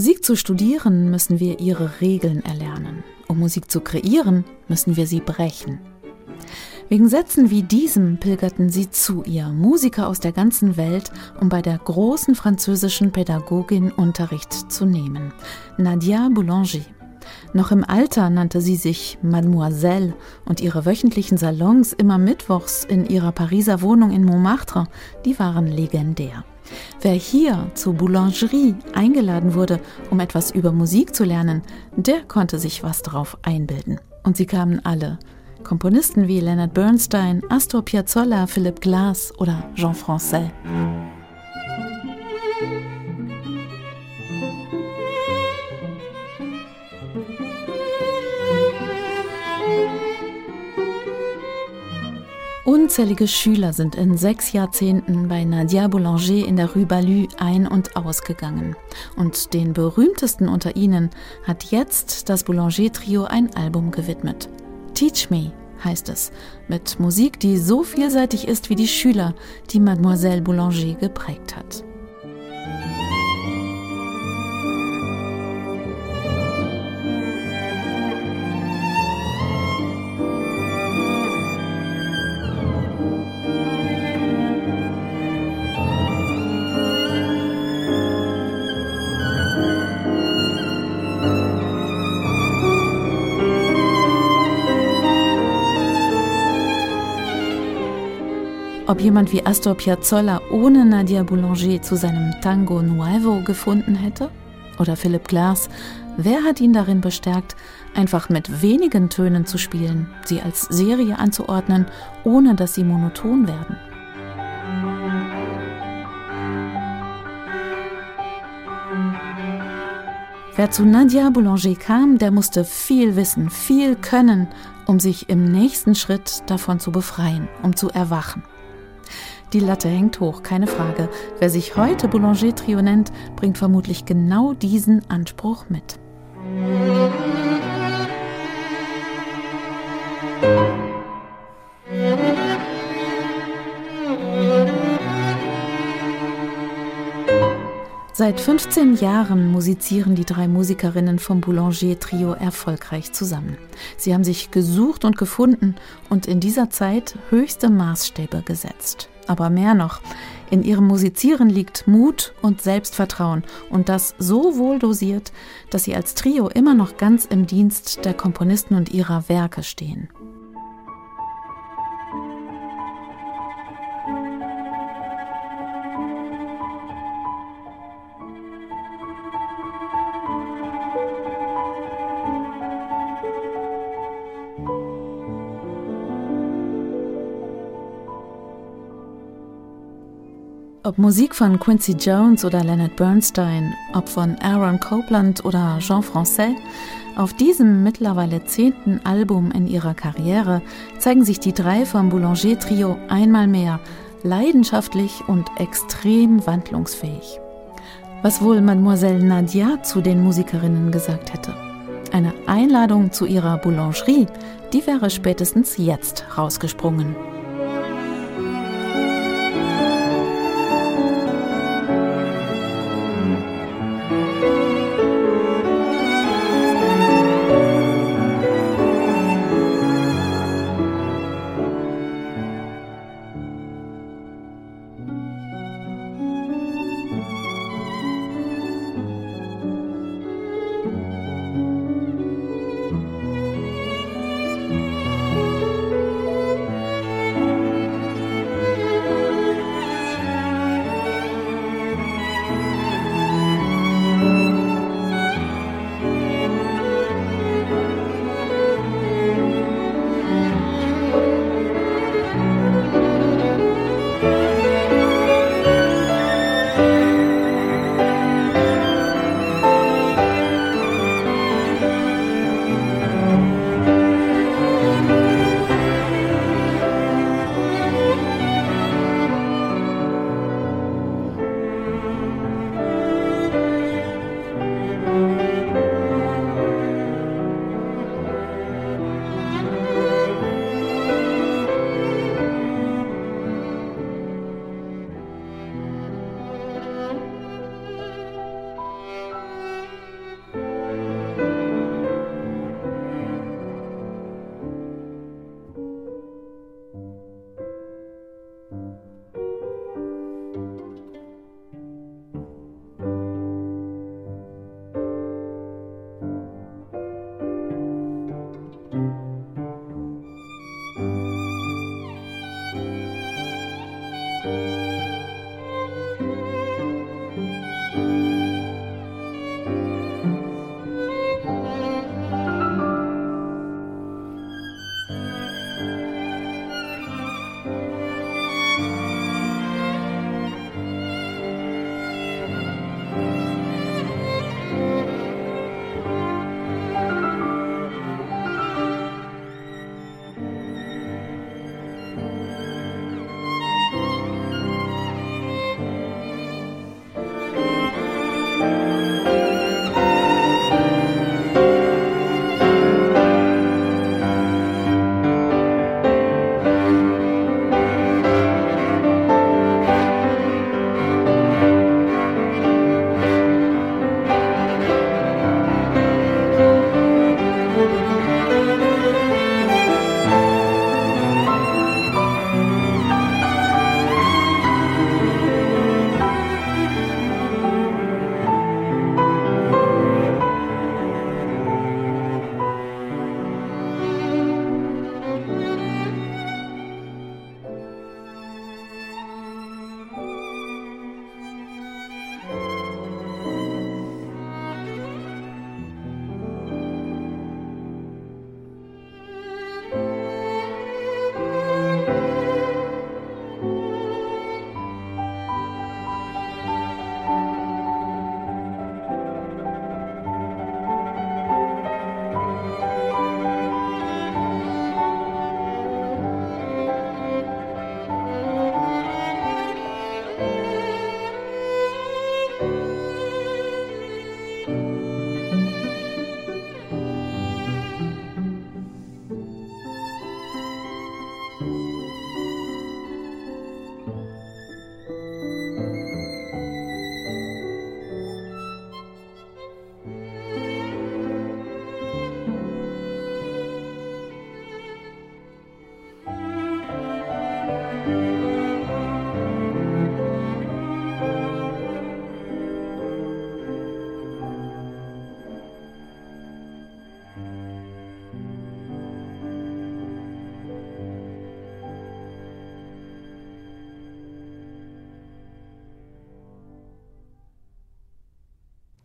Musik zu studieren, müssen wir ihre Regeln erlernen. Um Musik zu kreieren, müssen wir sie brechen. Wegen Sätzen wie diesem pilgerten sie zu ihr, Musiker aus der ganzen Welt, um bei der großen französischen Pädagogin Unterricht zu nehmen, Nadia Boulanger. Noch im Alter nannte sie sich Mademoiselle und ihre wöchentlichen Salons immer mittwochs in ihrer Pariser Wohnung in Montmartre, die waren legendär. Wer hier zur Boulangerie eingeladen wurde, um etwas über Musik zu lernen, der konnte sich was drauf einbilden. Und sie kamen alle, Komponisten wie Leonard Bernstein, Astor Piazzolla, Philip Glass oder Jean Francais. Unzählige Schüler sind in sechs Jahrzehnten bei Nadia Boulanger in der Rue Balue ein- und ausgegangen. Und den berühmtesten unter ihnen hat jetzt das Boulanger-Trio ein Album gewidmet. Teach Me heißt es, mit Musik, die so vielseitig ist wie die Schüler, die Mademoiselle Boulanger geprägt hat. Ob jemand wie Astor Piazzolla ohne Nadia Boulanger zu seinem Tango Nuevo gefunden hätte? Oder Philip Glass, wer hat ihn darin bestärkt, einfach mit wenigen Tönen zu spielen, sie als Serie anzuordnen, ohne dass sie monoton werden? Wer zu Nadia Boulanger kam, der musste viel wissen, viel können, um sich im nächsten Schritt davon zu befreien, um zu erwachen. Die Latte hängt hoch, keine Frage. Wer sich heute Boulanger-Trio nennt, bringt vermutlich genau diesen Anspruch mit. Seit 15 Jahren musizieren die drei Musikerinnen vom Boulanger-Trio erfolgreich zusammen. Sie haben sich gesucht und gefunden und in dieser Zeit höchste Maßstäbe gesetzt. Aber mehr noch, in ihrem Musizieren liegt Mut und Selbstvertrauen und das so wohl dosiert, dass sie als Trio immer noch ganz im Dienst der Komponisten und ihrer Werke stehen. Ob Musik von Quincy Jones oder Leonard Bernstein, ob von Aaron Copland oder Jean Francais, auf diesem mittlerweile zehnten Album in ihrer Karriere zeigen sich die drei vom Boulanger Trio einmal mehr leidenschaftlich und extrem wandlungsfähig. Was wohl Mademoiselle Nadia zu den Musikerinnen gesagt hätte. Eine Einladung zu ihrer Boulangerie, die wäre spätestens jetzt rausgesprungen.